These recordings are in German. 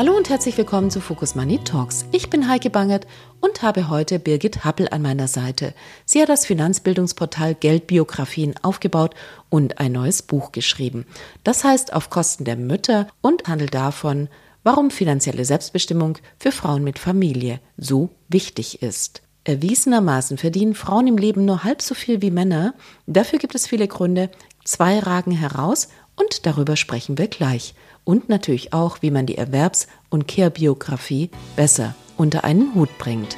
Hallo und herzlich willkommen zu Focus Money Talks. Ich bin Heike Bangert und habe heute Birgit Happel an meiner Seite. Sie hat das Finanzbildungsportal Geldbiografien aufgebaut und ein neues Buch geschrieben. Das heißt auf Kosten der Mütter und handelt davon, warum finanzielle Selbstbestimmung für Frauen mit Familie so wichtig ist. Erwiesenermaßen verdienen Frauen im Leben nur halb so viel wie Männer. Dafür gibt es viele Gründe. Zwei ragen heraus und darüber sprechen wir gleich und natürlich auch, wie man die Erwerbs- und Care-Biografie besser unter einen Hut bringt.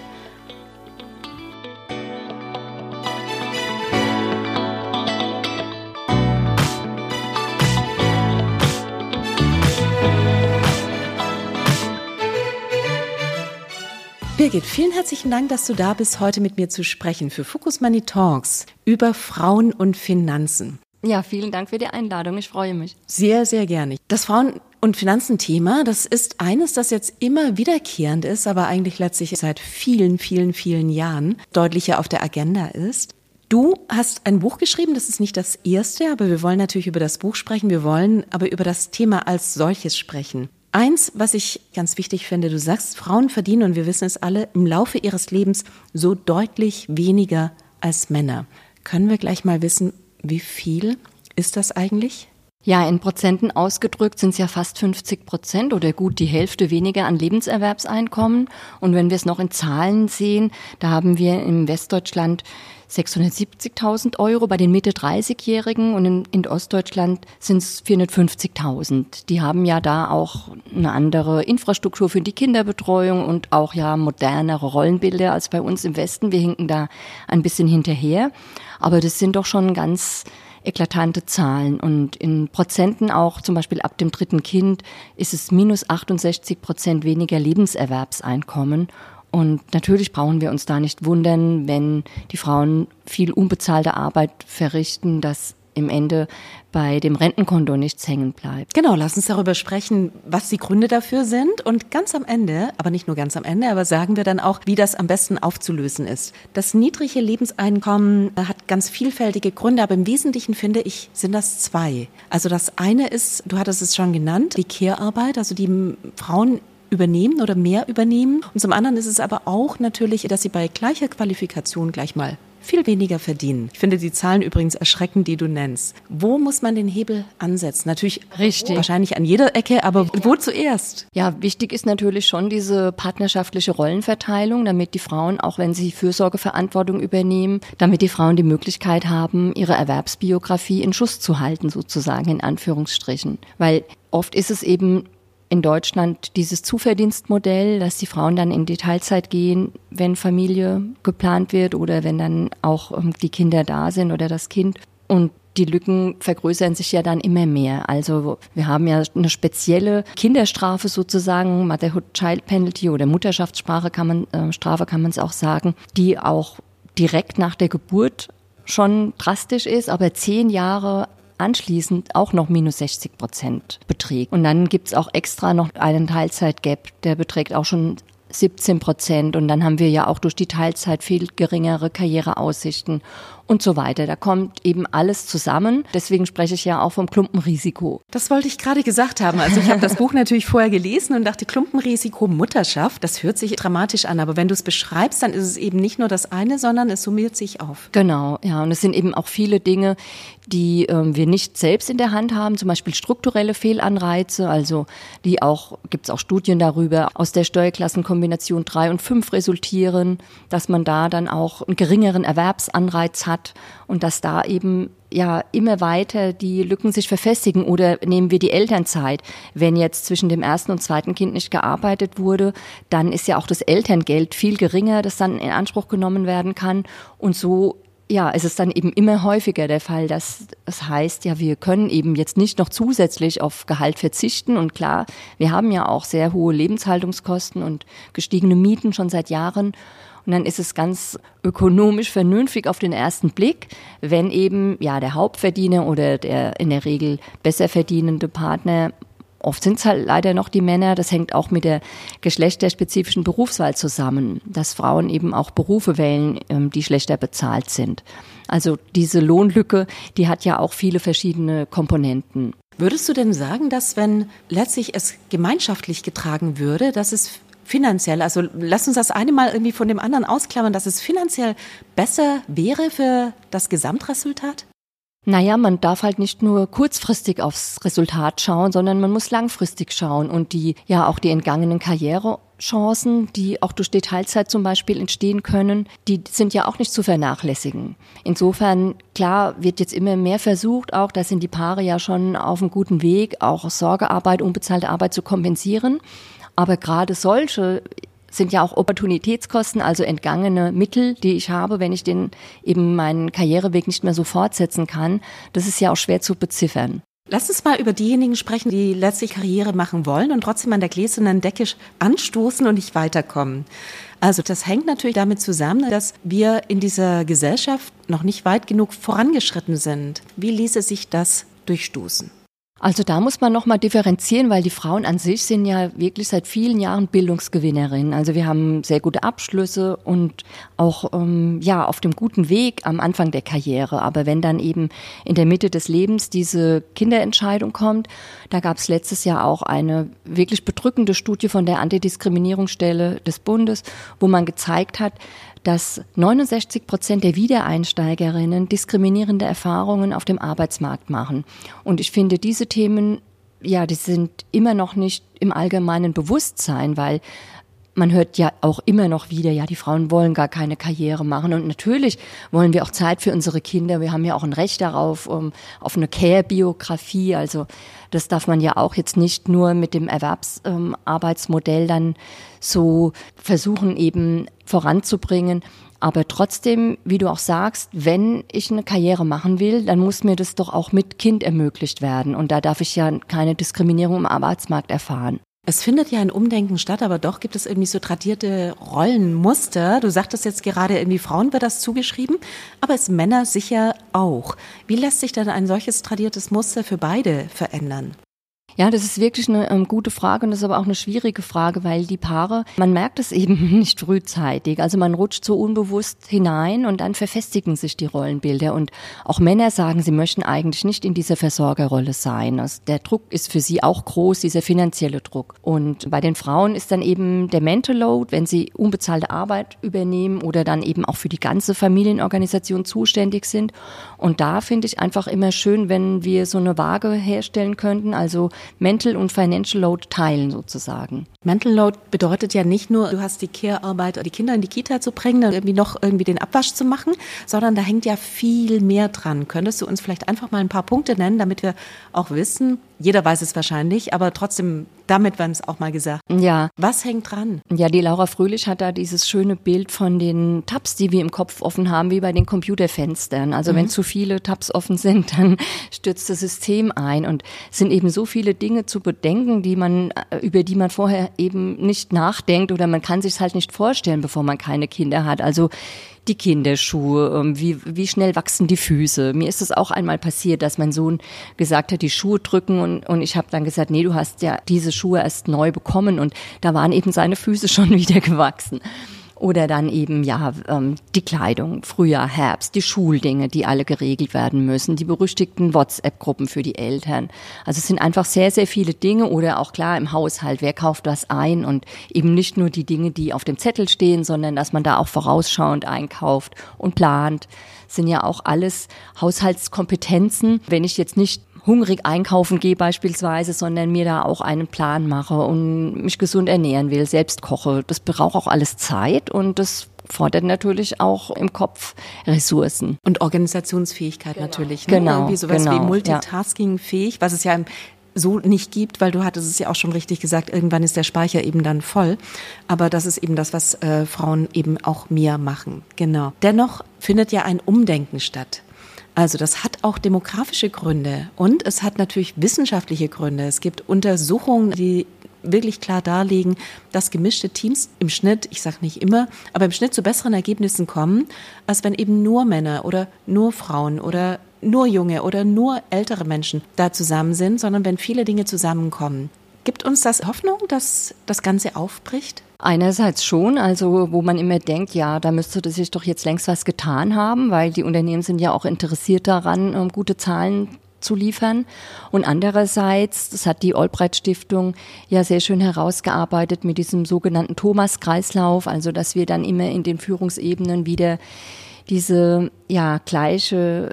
Birgit, vielen herzlichen Dank, dass du da bist, heute mit mir zu sprechen für Focus Money Talks über Frauen und Finanzen. Ja, vielen Dank für die Einladung. Ich freue mich. Sehr, sehr gerne. Das Frauen- und Finanzenthema, das ist eines, das jetzt immer wiederkehrend ist, aber eigentlich letztlich seit vielen, vielen, vielen Jahren deutlicher auf der Agenda ist. Du hast ein Buch geschrieben, das ist nicht das erste, aber wir wollen natürlich über das Buch sprechen, wir wollen aber über das Thema als solches sprechen. Eins, was ich ganz wichtig finde, du sagst, Frauen verdienen, und wir wissen es alle, im Laufe ihres Lebens so deutlich weniger als Männer. Können wir gleich mal wissen, wie viel ist das eigentlich? Ja, in Prozenten ausgedrückt sind es ja fast 50 Prozent oder gut die Hälfte weniger an Lebenserwerbseinkommen. Und wenn wir es noch in Zahlen sehen, da haben wir im Westdeutschland 670.000 Euro bei den Mitte-30-Jährigen und in, in Ostdeutschland sind es 450.000. Die haben ja da auch eine andere Infrastruktur für die Kinderbetreuung und auch ja modernere Rollenbilder als bei uns im Westen. Wir hinken da ein bisschen hinterher. Aber das sind doch schon ganz eklatante Zahlen. Und in Prozenten auch, zum Beispiel ab dem dritten Kind, ist es minus 68 Prozent weniger Lebenserwerbseinkommen. Und natürlich brauchen wir uns da nicht wundern, wenn die Frauen viel unbezahlte Arbeit verrichten, dass im Ende bei dem Rentenkonto nichts hängen bleibt. Genau, lass uns darüber sprechen, was die Gründe dafür sind. Und ganz am Ende, aber nicht nur ganz am Ende, aber sagen wir dann auch, wie das am besten aufzulösen ist. Das niedrige Lebenseinkommen hat ganz vielfältige Gründe, aber im Wesentlichen finde ich, sind das zwei. Also das eine ist, du hattest es schon genannt, die Care-Arbeit, also die Frauen übernehmen oder mehr übernehmen. Und zum anderen ist es aber auch natürlich, dass sie bei gleicher Qualifikation gleich mal viel weniger verdienen. Ich finde die Zahlen übrigens erschreckend, die du nennst. Wo muss man den Hebel ansetzen? Natürlich Richtig. wahrscheinlich an jeder Ecke, aber wo zuerst? Ja, wichtig ist natürlich schon diese partnerschaftliche Rollenverteilung, damit die Frauen, auch wenn sie Fürsorgeverantwortung übernehmen, damit die Frauen die Möglichkeit haben, ihre Erwerbsbiografie in Schuss zu halten, sozusagen in Anführungsstrichen. Weil oft ist es eben in Deutschland dieses Zuverdienstmodell, dass die Frauen dann in die Teilzeit gehen, wenn Familie geplant wird oder wenn dann auch ähm, die Kinder da sind oder das Kind. Und die Lücken vergrößern sich ja dann immer mehr. Also wir haben ja eine spezielle Kinderstrafe sozusagen, Motherhood Child Penalty oder Mutterschaftssprache kann man, äh, Strafe kann man es auch sagen, die auch direkt nach der Geburt schon drastisch ist, aber zehn Jahre anschließend auch noch minus 60 Prozent beträgt. Und dann gibt's auch extra noch einen Teilzeitgap, der beträgt auch schon 17 Prozent. Und dann haben wir ja auch durch die Teilzeit viel geringere Karriereaussichten und so weiter. Da kommt eben alles zusammen. Deswegen spreche ich ja auch vom Klumpenrisiko. Das wollte ich gerade gesagt haben. Also ich habe das Buch natürlich vorher gelesen und dachte, Klumpenrisiko Mutterschaft, das hört sich dramatisch an. Aber wenn du es beschreibst, dann ist es eben nicht nur das eine, sondern es summiert sich auf. Genau, ja. Und es sind eben auch viele Dinge, die ähm, wir nicht selbst in der Hand haben, zum Beispiel strukturelle Fehlanreize, also die auch, gibt es auch Studien darüber, aus der Steuerklassenkombination 3 und 5 resultieren, dass man da dann auch einen geringeren Erwerbsanreiz hat hat und dass da eben ja immer weiter die Lücken sich verfestigen oder nehmen wir die Elternzeit. Wenn jetzt zwischen dem ersten und zweiten Kind nicht gearbeitet wurde, dann ist ja auch das Elterngeld viel geringer, das dann in Anspruch genommen werden kann und so ja, es ist dann eben immer häufiger der Fall, dass das heißt, ja, wir können eben jetzt nicht noch zusätzlich auf Gehalt verzichten. Und klar, wir haben ja auch sehr hohe Lebenshaltungskosten und gestiegene Mieten schon seit Jahren. Und dann ist es ganz ökonomisch vernünftig auf den ersten Blick, wenn eben ja der Hauptverdiener oder der in der Regel besser verdienende Partner Oft sind es halt leider noch die Männer. Das hängt auch mit der geschlechterspezifischen Berufswahl zusammen, dass Frauen eben auch Berufe wählen, ähm, die schlechter bezahlt sind. Also diese Lohnlücke, die hat ja auch viele verschiedene Komponenten. Würdest du denn sagen, dass wenn letztlich es gemeinschaftlich getragen würde, dass es finanziell, also lass uns das eine mal irgendwie von dem anderen ausklammern, dass es finanziell besser wäre für das Gesamtresultat? Naja, man darf halt nicht nur kurzfristig aufs Resultat schauen, sondern man muss langfristig schauen und die, ja, auch die entgangenen Karrierechancen, die auch durch die Teilzeit zum Beispiel entstehen können, die sind ja auch nicht zu vernachlässigen. Insofern, klar, wird jetzt immer mehr versucht, auch da sind die Paare ja schon auf einem guten Weg, auch Sorgearbeit, unbezahlte Arbeit zu kompensieren. Aber gerade solche sind ja auch Opportunitätskosten, also entgangene Mittel, die ich habe, wenn ich den eben meinen Karriereweg nicht mehr so fortsetzen kann. Das ist ja auch schwer zu beziffern. Lass uns mal über diejenigen sprechen, die letztlich Karriere machen wollen und trotzdem an der gläsernen Decke anstoßen und nicht weiterkommen. Also das hängt natürlich damit zusammen, dass wir in dieser Gesellschaft noch nicht weit genug vorangeschritten sind. Wie ließe sich das durchstoßen? Also da muss man nochmal differenzieren, weil die Frauen an sich sind ja wirklich seit vielen Jahren Bildungsgewinnerinnen. Also wir haben sehr gute Abschlüsse und auch ähm, ja auf dem guten Weg am Anfang der Karriere. Aber wenn dann eben in der Mitte des Lebens diese Kinderentscheidung kommt, da gab es letztes Jahr auch eine wirklich bedrückende Studie von der Antidiskriminierungsstelle des Bundes, wo man gezeigt hat, dass 69 Prozent der Wiedereinsteigerinnen diskriminierende Erfahrungen auf dem Arbeitsmarkt machen. Und ich finde, diese Themen, ja, die sind immer noch nicht im allgemeinen Bewusstsein, weil man hört ja auch immer noch wieder, ja, die Frauen wollen gar keine Karriere machen. Und natürlich wollen wir auch Zeit für unsere Kinder. Wir haben ja auch ein Recht darauf, um, auf eine Care-Biografie. Also das darf man ja auch jetzt nicht nur mit dem Erwerbsarbeitsmodell ähm, dann so versuchen eben voranzubringen. Aber trotzdem, wie du auch sagst, wenn ich eine Karriere machen will, dann muss mir das doch auch mit Kind ermöglicht werden. Und da darf ich ja keine Diskriminierung im Arbeitsmarkt erfahren. Es findet ja ein Umdenken statt, aber doch gibt es irgendwie so tradierte Rollenmuster. Du sagtest jetzt gerade, irgendwie Frauen wird das zugeschrieben, aber es Männer sicher auch. Wie lässt sich denn ein solches tradiertes Muster für beide verändern? Ja, das ist wirklich eine ähm, gute Frage und das ist aber auch eine schwierige Frage, weil die Paare, man merkt es eben nicht frühzeitig. Also man rutscht so unbewusst hinein und dann verfestigen sich die Rollenbilder. Und auch Männer sagen, sie möchten eigentlich nicht in dieser Versorgerrolle sein. Also der Druck ist für sie auch groß, dieser finanzielle Druck. Und bei den Frauen ist dann eben der Mental Load, wenn sie unbezahlte Arbeit übernehmen oder dann eben auch für die ganze Familienorganisation zuständig sind. Und da finde ich einfach immer schön, wenn wir so eine Waage herstellen könnten. Also Mental und Financial Load teilen sozusagen. Mental Load bedeutet ja nicht nur, du hast die Care-Arbeit, die Kinder in die Kita zu bringen, dann irgendwie noch irgendwie den Abwasch zu machen, sondern da hängt ja viel mehr dran. Könntest du uns vielleicht einfach mal ein paar Punkte nennen, damit wir auch wissen, jeder weiß es wahrscheinlich, aber trotzdem, damit werden es auch mal gesagt. Ja. Was hängt dran? Ja, die Laura Fröhlich hat da dieses schöne Bild von den Tabs, die wir im Kopf offen haben, wie bei den Computerfenstern. Also mhm. wenn zu viele Tabs offen sind, dann stürzt das System ein und es sind eben so viele Dinge zu bedenken, die man, äh, über die man vorher eben nicht nachdenkt oder man kann sich es halt nicht vorstellen, bevor man keine Kinder hat. Also die Kinderschuhe, ähm, wie, wie schnell wachsen die Füße. Mir ist es auch einmal passiert, dass mein Sohn gesagt hat, die Schuhe drücken und, und ich habe dann gesagt, nee, du hast ja diese Schuhe erst neu bekommen und da waren eben seine Füße schon wieder gewachsen. Oder dann eben, ja, ähm, die Kleidung, Frühjahr, Herbst, die Schuldinge, die alle geregelt werden müssen, die berüchtigten WhatsApp-Gruppen für die Eltern. Also es sind einfach sehr, sehr viele Dinge oder auch klar im Haushalt, wer kauft was ein und eben nicht nur die Dinge, die auf dem Zettel stehen, sondern dass man da auch vorausschauend einkauft und plant sind ja auch alles Haushaltskompetenzen. Wenn ich jetzt nicht hungrig einkaufen gehe beispielsweise, sondern mir da auch einen Plan mache und mich gesund ernähren will, selbst koche. Das braucht auch alles Zeit und das fordert natürlich auch im Kopf Ressourcen. Und Organisationsfähigkeit genau. natürlich. Ne? Genau. Irgendwie sowas genau, wie Multitasking-fähig, was es ja so nicht gibt, weil du hattest es ja auch schon richtig gesagt, irgendwann ist der Speicher eben dann voll. Aber das ist eben das, was äh, Frauen eben auch mehr machen. Genau. Dennoch findet ja ein Umdenken statt. Also das hat auch demografische Gründe und es hat natürlich wissenschaftliche Gründe. Es gibt Untersuchungen, die wirklich klar darlegen, dass gemischte Teams im Schnitt, ich sage nicht immer, aber im Schnitt zu besseren Ergebnissen kommen, als wenn eben nur Männer oder nur Frauen oder nur junge oder nur ältere Menschen da zusammen sind, sondern wenn viele Dinge zusammenkommen. Gibt uns das Hoffnung, dass das Ganze aufbricht? Einerseits schon, also wo man immer denkt, ja, da müsste sich doch jetzt längst was getan haben, weil die Unternehmen sind ja auch interessiert daran, gute Zahlen zu liefern. Und andererseits, das hat die Albright Stiftung ja sehr schön herausgearbeitet mit diesem sogenannten Thomas-Kreislauf, also dass wir dann immer in den Führungsebenen wieder diese ja gleiche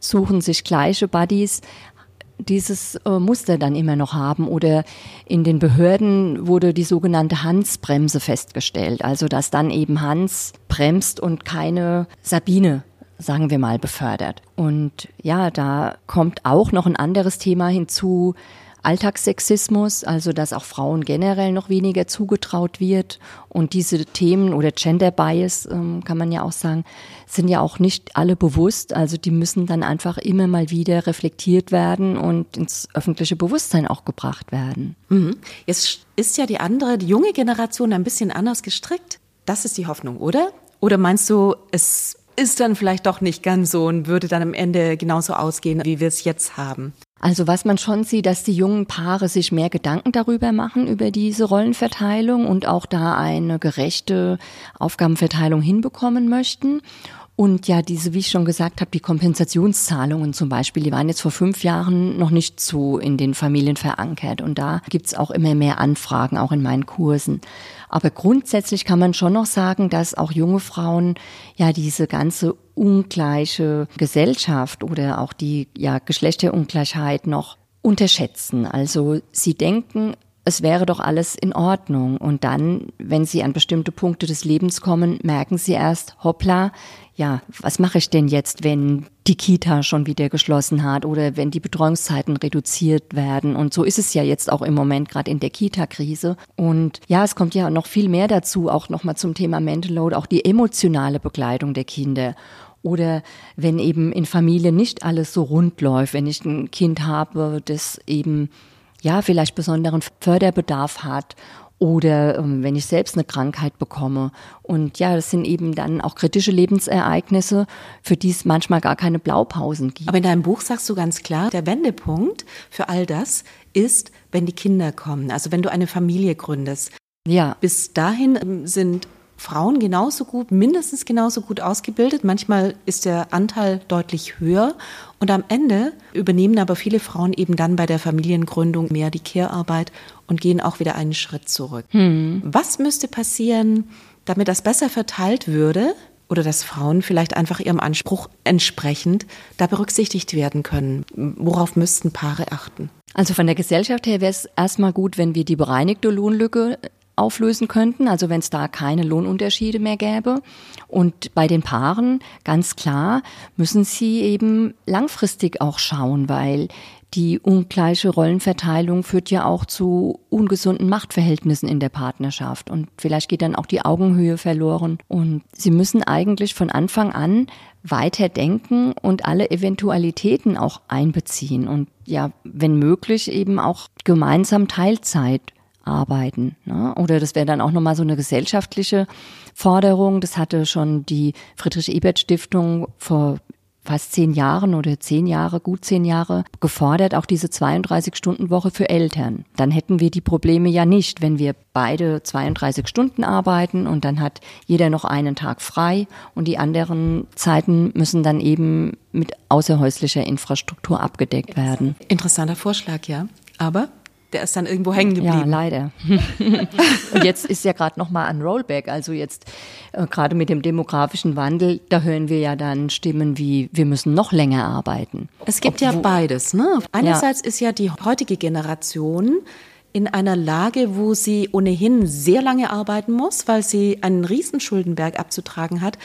suchen sich gleiche Buddies dieses äh, Muster dann immer noch haben. Oder in den Behörden wurde die sogenannte Hans-Bremse festgestellt. Also dass dann eben Hans bremst und keine Sabine sagen wir mal, befördert. Und ja, da kommt auch noch ein anderes Thema hinzu, Alltagssexismus, also dass auch Frauen generell noch weniger zugetraut wird. Und diese Themen oder Gender Bias, ähm, kann man ja auch sagen, sind ja auch nicht alle bewusst. Also die müssen dann einfach immer mal wieder reflektiert werden und ins öffentliche Bewusstsein auch gebracht werden. Mhm. Jetzt ist ja die andere, die junge Generation ein bisschen anders gestrickt. Das ist die Hoffnung, oder? Oder meinst du, es ist dann vielleicht doch nicht ganz so und würde dann am Ende genauso ausgehen, wie wir es jetzt haben? Also was man schon sieht, dass die jungen Paare sich mehr Gedanken darüber machen, über diese Rollenverteilung und auch da eine gerechte Aufgabenverteilung hinbekommen möchten. Und ja, diese, wie ich schon gesagt habe, die Kompensationszahlungen zum Beispiel, die waren jetzt vor fünf Jahren noch nicht so in den Familien verankert. Und da gibt's auch immer mehr Anfragen, auch in meinen Kursen. Aber grundsätzlich kann man schon noch sagen, dass auch junge Frauen ja diese ganze ungleiche Gesellschaft oder auch die ja Geschlechterungleichheit noch unterschätzen. Also sie denken, es wäre doch alles in Ordnung. Und dann, wenn sie an bestimmte Punkte des Lebens kommen, merken sie erst, hoppla, ja, was mache ich denn jetzt, wenn die Kita schon wieder geschlossen hat oder wenn die Betreuungszeiten reduziert werden? Und so ist es ja jetzt auch im Moment gerade in der Kita-Krise. Und ja, es kommt ja noch viel mehr dazu, auch nochmal zum Thema Mental Load, auch die emotionale Begleitung der Kinder. Oder wenn eben in Familien nicht alles so rund läuft, wenn ich ein Kind habe, das eben ja vielleicht besonderen Förderbedarf hat oder ähm, wenn ich selbst eine Krankheit bekomme. Und ja, das sind eben dann auch kritische Lebensereignisse, für die es manchmal gar keine Blaupausen gibt. Aber in deinem Buch sagst du ganz klar, der Wendepunkt für all das ist, wenn die Kinder kommen, also wenn du eine Familie gründest. Ja. Bis dahin ähm, sind Frauen genauso gut, mindestens genauso gut ausgebildet. Manchmal ist der Anteil deutlich höher. Und am Ende übernehmen aber viele Frauen eben dann bei der Familiengründung mehr die Care-Arbeit und gehen auch wieder einen Schritt zurück. Hm. Was müsste passieren, damit das besser verteilt würde? Oder dass Frauen vielleicht einfach ihrem Anspruch entsprechend da berücksichtigt werden können? Worauf müssten Paare achten? Also von der Gesellschaft her wäre es erstmal gut, wenn wir die bereinigte Lohnlücke auflösen könnten, also wenn es da keine Lohnunterschiede mehr gäbe. Und bei den Paaren, ganz klar, müssen sie eben langfristig auch schauen, weil die ungleiche Rollenverteilung führt ja auch zu ungesunden Machtverhältnissen in der Partnerschaft und vielleicht geht dann auch die Augenhöhe verloren. Und sie müssen eigentlich von Anfang an weiter denken und alle Eventualitäten auch einbeziehen und ja, wenn möglich eben auch gemeinsam Teilzeit arbeiten. Ne? Oder das wäre dann auch nochmal so eine gesellschaftliche Forderung. Das hatte schon die Friedrich-Ebert-Stiftung vor fast zehn Jahren oder zehn Jahre, gut zehn Jahre gefordert, auch diese 32-Stunden-Woche für Eltern. Dann hätten wir die Probleme ja nicht, wenn wir beide 32 Stunden arbeiten und dann hat jeder noch einen Tag frei und die anderen Zeiten müssen dann eben mit außerhäuslicher Infrastruktur abgedeckt werden. Interessanter Vorschlag, ja. Aber der ist dann irgendwo hängen geblieben. Ja, leider. und jetzt ist ja gerade noch mal ein Rollback. Also jetzt äh, gerade mit dem demografischen Wandel, da hören wir ja dann Stimmen wie, wir müssen noch länger arbeiten. Es gibt Ob, ja beides. Ne? Einerseits ja. ist ja die heutige Generation in einer Lage, wo sie ohnehin sehr lange arbeiten muss, weil sie einen Riesenschuldenberg abzutragen hat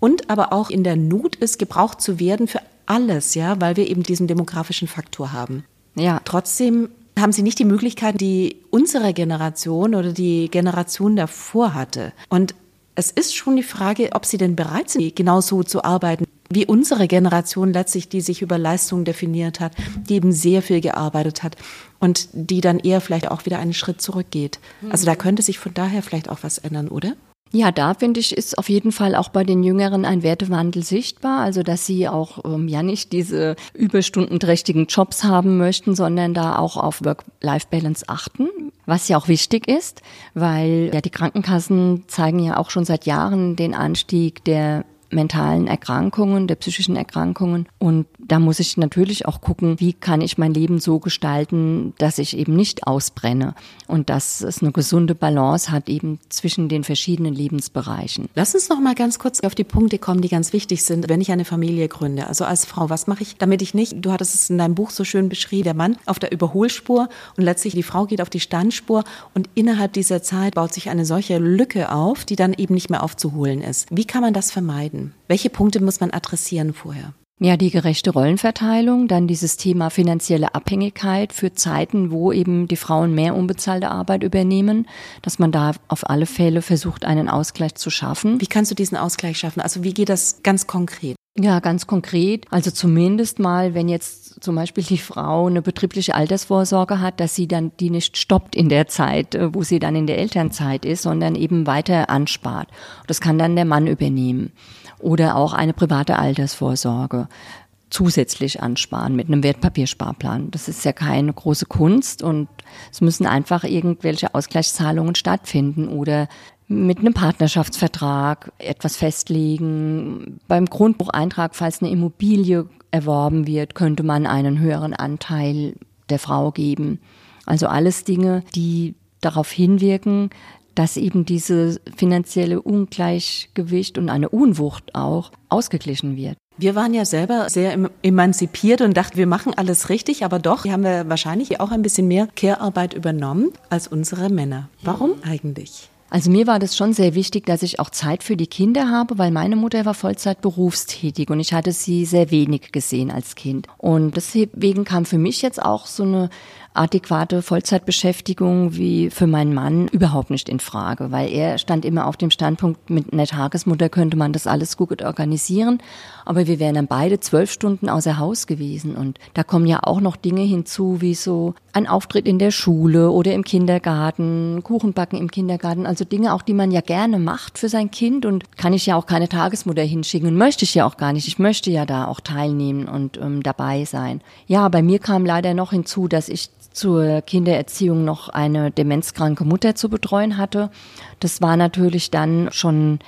und aber auch in der Not ist, gebraucht zu werden für alles, ja, weil wir eben diesen demografischen Faktor haben. Ja. Trotzdem haben sie nicht die Möglichkeit, die unsere Generation oder die Generation davor hatte. Und es ist schon die Frage, ob sie denn bereit sind, genauso zu arbeiten wie unsere Generation letztlich, die sich über Leistung definiert hat, die eben sehr viel gearbeitet hat und die dann eher vielleicht auch wieder einen Schritt zurückgeht. Also da könnte sich von daher vielleicht auch was ändern, oder? Ja, da finde ich, ist auf jeden Fall auch bei den Jüngeren ein Wertewandel sichtbar. Also, dass sie auch ähm, ja nicht diese überstundenträchtigen Jobs haben möchten, sondern da auch auf Work-Life-Balance achten. Was ja auch wichtig ist, weil ja die Krankenkassen zeigen ja auch schon seit Jahren den Anstieg der mentalen Erkrankungen, der psychischen Erkrankungen. Und da muss ich natürlich auch gucken, wie kann ich mein Leben so gestalten, dass ich eben nicht ausbrenne und dass es eine gesunde Balance hat eben zwischen den verschiedenen Lebensbereichen. Lass uns noch mal ganz kurz auf die Punkte kommen, die ganz wichtig sind, wenn ich eine Familie gründe. Also als Frau, was mache ich, damit ich nicht, du hattest es in deinem Buch so schön beschrieben, der Mann auf der Überholspur und letztlich die Frau geht auf die Standspur und innerhalb dieser Zeit baut sich eine solche Lücke auf, die dann eben nicht mehr aufzuholen ist. Wie kann man das vermeiden? Welche Punkte muss man adressieren vorher? Ja, die gerechte Rollenverteilung, dann dieses Thema finanzielle Abhängigkeit für Zeiten, wo eben die Frauen mehr unbezahlte Arbeit übernehmen, dass man da auf alle Fälle versucht, einen Ausgleich zu schaffen. Wie kannst du diesen Ausgleich schaffen? Also wie geht das ganz konkret? Ja, ganz konkret. Also zumindest mal, wenn jetzt zum Beispiel die Frau eine betriebliche Altersvorsorge hat, dass sie dann die nicht stoppt in der Zeit, äh, wo sie dann in der Elternzeit ist, sondern eben weiter anspart. Das kann dann der Mann übernehmen oder auch eine private Altersvorsorge zusätzlich ansparen mit einem Wertpapiersparplan. Das ist ja keine große Kunst und es müssen einfach irgendwelche Ausgleichszahlungen stattfinden oder mit einem Partnerschaftsvertrag etwas festlegen. Beim Grundbucheintrag, falls eine Immobilie erworben wird, könnte man einen höheren Anteil der Frau geben. Also alles Dinge, die darauf hinwirken, dass eben diese finanzielle Ungleichgewicht und eine Unwucht auch ausgeglichen wird. Wir waren ja selber sehr emanzipiert und dachten, wir machen alles richtig, aber doch haben wir wahrscheinlich auch ein bisschen mehr Care-Arbeit übernommen als unsere Männer. Warum eigentlich? Also mir war das schon sehr wichtig, dass ich auch Zeit für die Kinder habe, weil meine Mutter war Vollzeit berufstätig und ich hatte sie sehr wenig gesehen als Kind. Und deswegen kam für mich jetzt auch so eine adäquate Vollzeitbeschäftigung wie für meinen Mann überhaupt nicht in Frage, weil er stand immer auf dem Standpunkt, mit einer Tagesmutter könnte man das alles gut organisieren, aber wir wären dann beide zwölf Stunden außer Haus gewesen. Und da kommen ja auch noch Dinge hinzu, wie so ein Auftritt in der Schule oder im Kindergarten, Kuchenbacken im Kindergarten, also Dinge auch, die man ja gerne macht für sein Kind. Und kann ich ja auch keine Tagesmutter hinschicken. Und möchte ich ja auch gar nicht. Ich möchte ja da auch teilnehmen und ähm, dabei sein. Ja, bei mir kam leider noch hinzu, dass ich zur Kindererziehung noch eine demenzkranke Mutter zu betreuen hatte. Das war natürlich dann schon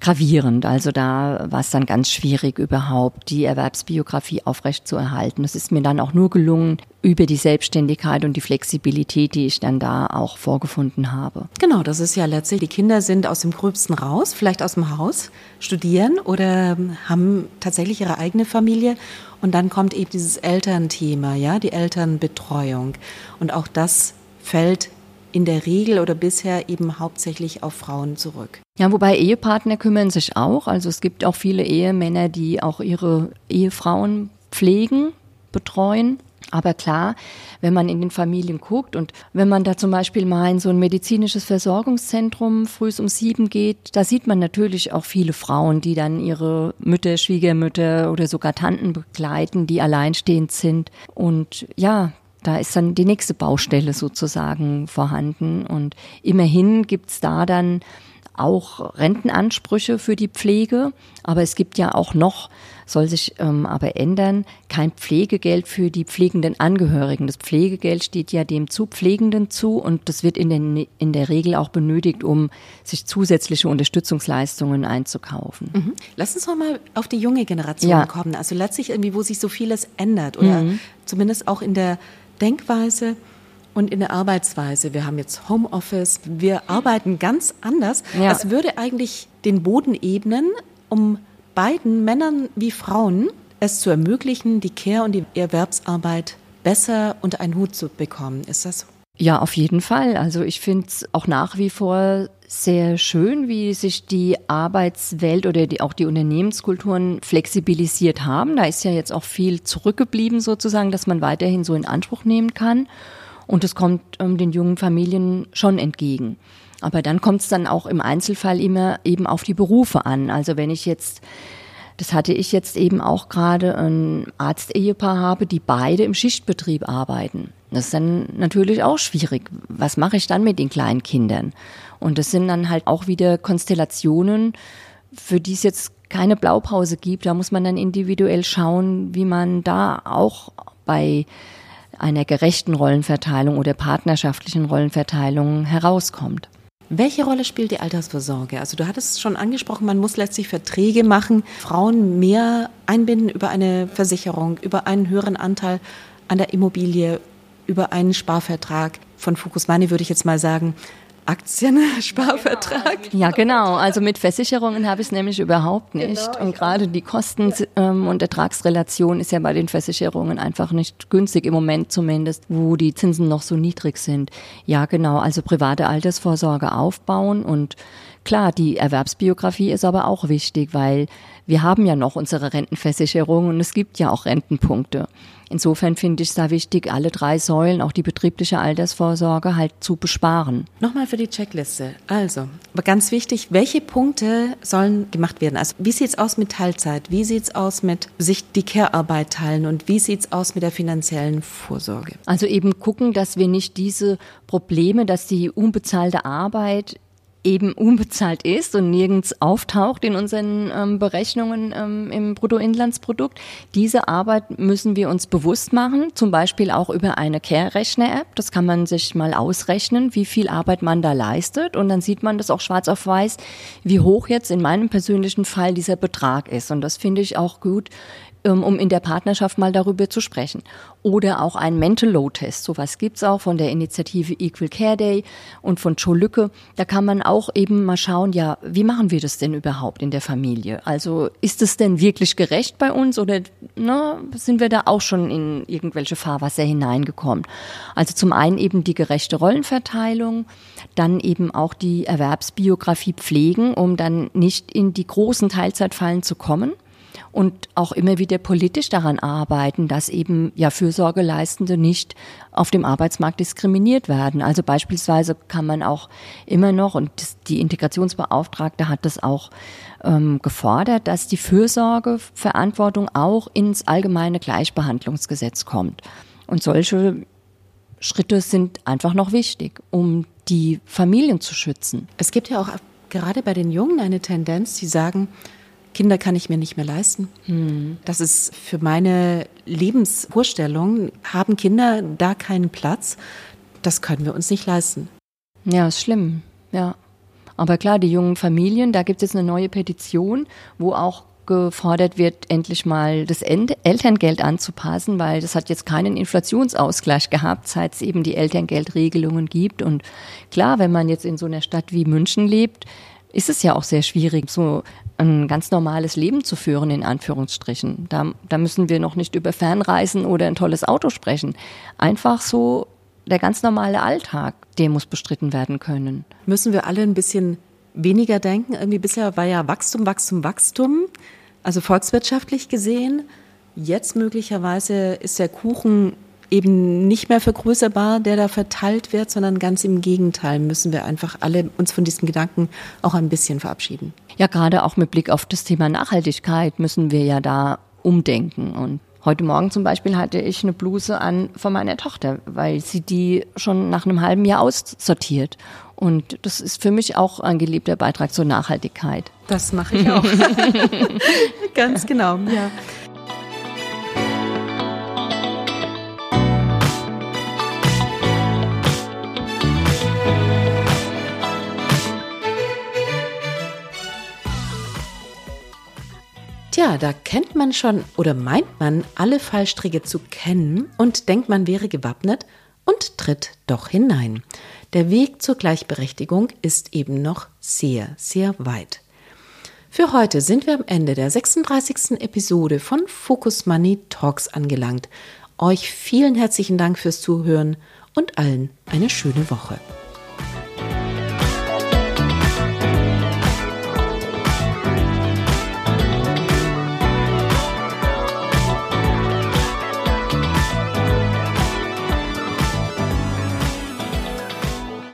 gravierend. Also da war es dann ganz schwierig, überhaupt die Erwerbsbiografie aufrechtzuerhalten. Es ist mir dann auch nur gelungen, über die Selbstständigkeit und die Flexibilität, die ich dann da auch vorgefunden habe. Genau, das ist ja letztlich, die Kinder sind aus dem Gröbsten raus, vielleicht aus dem Haus, studieren oder haben tatsächlich ihre eigene Familie. Und dann kommt eben dieses Elternthema, ja, die Elternbetreuung. Und auch das fällt in der Regel oder bisher eben hauptsächlich auf Frauen zurück. Ja, wobei Ehepartner kümmern sich auch. Also es gibt auch viele Ehemänner, die auch ihre Ehefrauen pflegen, betreuen. Aber klar, wenn man in den Familien guckt und wenn man da zum Beispiel mal in so ein medizinisches Versorgungszentrum früh um sieben geht, da sieht man natürlich auch viele Frauen, die dann ihre Mütter, Schwiegermütter oder sogar Tanten begleiten, die alleinstehend sind. Und ja, da ist dann die nächste Baustelle sozusagen vorhanden. Und immerhin gibt's da dann auch Rentenansprüche für die Pflege, aber es gibt ja auch noch, soll sich ähm, aber ändern, kein Pflegegeld für die pflegenden Angehörigen. Das Pflegegeld steht ja dem zu Pflegenden zu und das wird in, den, in der Regel auch benötigt, um sich zusätzliche Unterstützungsleistungen einzukaufen. Mhm. Lass uns noch mal auf die junge Generation ja. kommen. Also letztlich irgendwie, wo sich so vieles ändert oder mhm. zumindest auch in der Denkweise und in der Arbeitsweise. Wir haben jetzt Homeoffice, wir arbeiten ganz anders. Ja. Das würde eigentlich den Boden ebnen, um beiden Männern wie Frauen es zu ermöglichen, die Care- und die Erwerbsarbeit besser unter einen Hut zu bekommen. Ist das so? Ja, auf jeden Fall. Also ich finde es auch nach wie vor sehr schön, wie sich die Arbeitswelt oder die, auch die Unternehmenskulturen flexibilisiert haben. Da ist ja jetzt auch viel zurückgeblieben sozusagen, dass man weiterhin so in Anspruch nehmen kann. Und es kommt ähm, den jungen Familien schon entgegen. Aber dann kommt es dann auch im Einzelfall immer eben auf die Berufe an. Also wenn ich jetzt Das hatte ich jetzt eben auch gerade ein Arzt-Ehepaar habe, die beide im Schichtbetrieb arbeiten. Das ist dann natürlich auch schwierig. Was mache ich dann mit den kleinen Kindern? Und das sind dann halt auch wieder Konstellationen, für die es jetzt keine Blaupause gibt. Da muss man dann individuell schauen, wie man da auch bei einer gerechten Rollenverteilung oder partnerschaftlichen Rollenverteilung herauskommt. Welche Rolle spielt die Altersvorsorge? Also du hattest es schon angesprochen, man muss letztlich Verträge machen, Frauen mehr einbinden über eine Versicherung, über einen höheren Anteil an der Immobilie, über einen Sparvertrag. Von Focus Money würde ich jetzt mal sagen, Aktiensparvertrag? Ja, genau. Also mit Versicherungen habe ich es nämlich überhaupt nicht. Genau, und gerade die Kosten- ähm, und Ertragsrelation ist ja bei den Versicherungen einfach nicht günstig im Moment zumindest, wo die Zinsen noch so niedrig sind. Ja, genau. Also private Altersvorsorge aufbauen und Klar, die Erwerbsbiografie ist aber auch wichtig, weil wir haben ja noch unsere Rentenversicherung und es gibt ja auch Rentenpunkte. Insofern finde ich es da wichtig, alle drei Säulen, auch die betriebliche Altersvorsorge, halt zu besparen. Nochmal für die Checkliste. Also, aber ganz wichtig, welche Punkte sollen gemacht werden? Also, wie sieht es aus mit Teilzeit? Wie sieht es aus mit sich die Care-Arbeit teilen? Und wie sieht es aus mit der finanziellen Vorsorge? Also eben gucken, dass wir nicht diese Probleme, dass die unbezahlte Arbeit eben unbezahlt ist und nirgends auftaucht in unseren ähm, Berechnungen ähm, im Bruttoinlandsprodukt. Diese Arbeit müssen wir uns bewusst machen, zum Beispiel auch über eine Care-Rechner-App. Das kann man sich mal ausrechnen, wie viel Arbeit man da leistet und dann sieht man das auch schwarz auf weiß, wie hoch jetzt in meinem persönlichen Fall dieser Betrag ist. Und das finde ich auch gut um in der Partnerschaft mal darüber zu sprechen. Oder auch ein Mental Load Test. Sowas gibt's auch von der Initiative Equal Care Day und von Joe Lücke. Da kann man auch eben mal schauen, ja, wie machen wir das denn überhaupt in der Familie? Also ist es denn wirklich gerecht bei uns oder na, sind wir da auch schon in irgendwelche Fahrwasser hineingekommen? Also zum einen eben die gerechte Rollenverteilung, dann eben auch die Erwerbsbiografie pflegen, um dann nicht in die großen Teilzeitfallen zu kommen und auch immer wieder politisch daran arbeiten, dass eben ja Fürsorgeleistende nicht auf dem Arbeitsmarkt diskriminiert werden. Also beispielsweise kann man auch immer noch, und die Integrationsbeauftragte hat das auch ähm, gefordert, dass die Fürsorgeverantwortung auch ins allgemeine Gleichbehandlungsgesetz kommt. Und solche Schritte sind einfach noch wichtig, um die Familien zu schützen. Es gibt ja auch gerade bei den Jungen eine Tendenz, die sagen, Kinder kann ich mir nicht mehr leisten. Hm. Das ist für meine Lebensvorstellung, haben Kinder da keinen Platz, das können wir uns nicht leisten. Ja, ist schlimm, ja. Aber klar, die jungen Familien, da gibt es jetzt eine neue Petition, wo auch gefordert wird, endlich mal das Elterngeld anzupassen, weil das hat jetzt keinen Inflationsausgleich gehabt, seit es eben die Elterngeldregelungen gibt. Und klar, wenn man jetzt in so einer Stadt wie München lebt, ist es ja auch sehr schwierig, so ein ganz normales Leben zu führen, in Anführungsstrichen. Da, da müssen wir noch nicht über Fernreisen oder ein tolles Auto sprechen. Einfach so der ganz normale Alltag, der muss bestritten werden können. Müssen wir alle ein bisschen weniger denken? Irgendwie bisher war ja Wachstum, Wachstum, Wachstum, also volkswirtschaftlich gesehen. Jetzt möglicherweise ist der Kuchen eben nicht mehr vergrößerbar, der da verteilt wird, sondern ganz im Gegenteil müssen wir einfach alle uns von diesem Gedanken auch ein bisschen verabschieden. Ja, gerade auch mit Blick auf das Thema Nachhaltigkeit müssen wir ja da umdenken und Heute Morgen zum Beispiel hatte ich eine Bluse an von meiner Tochter, weil sie die schon nach einem halben Jahr aussortiert. Und das ist für mich auch ein geliebter Beitrag zur Nachhaltigkeit. Das mache ich auch. Ganz genau, ja. Tja, da kennt man schon oder meint man alle Fallstricke zu kennen und denkt, man wäre gewappnet und tritt doch hinein. Der Weg zur Gleichberechtigung ist eben noch sehr, sehr weit. Für heute sind wir am Ende der 36. Episode von Focus Money Talks angelangt. Euch vielen herzlichen Dank fürs Zuhören und allen eine schöne Woche.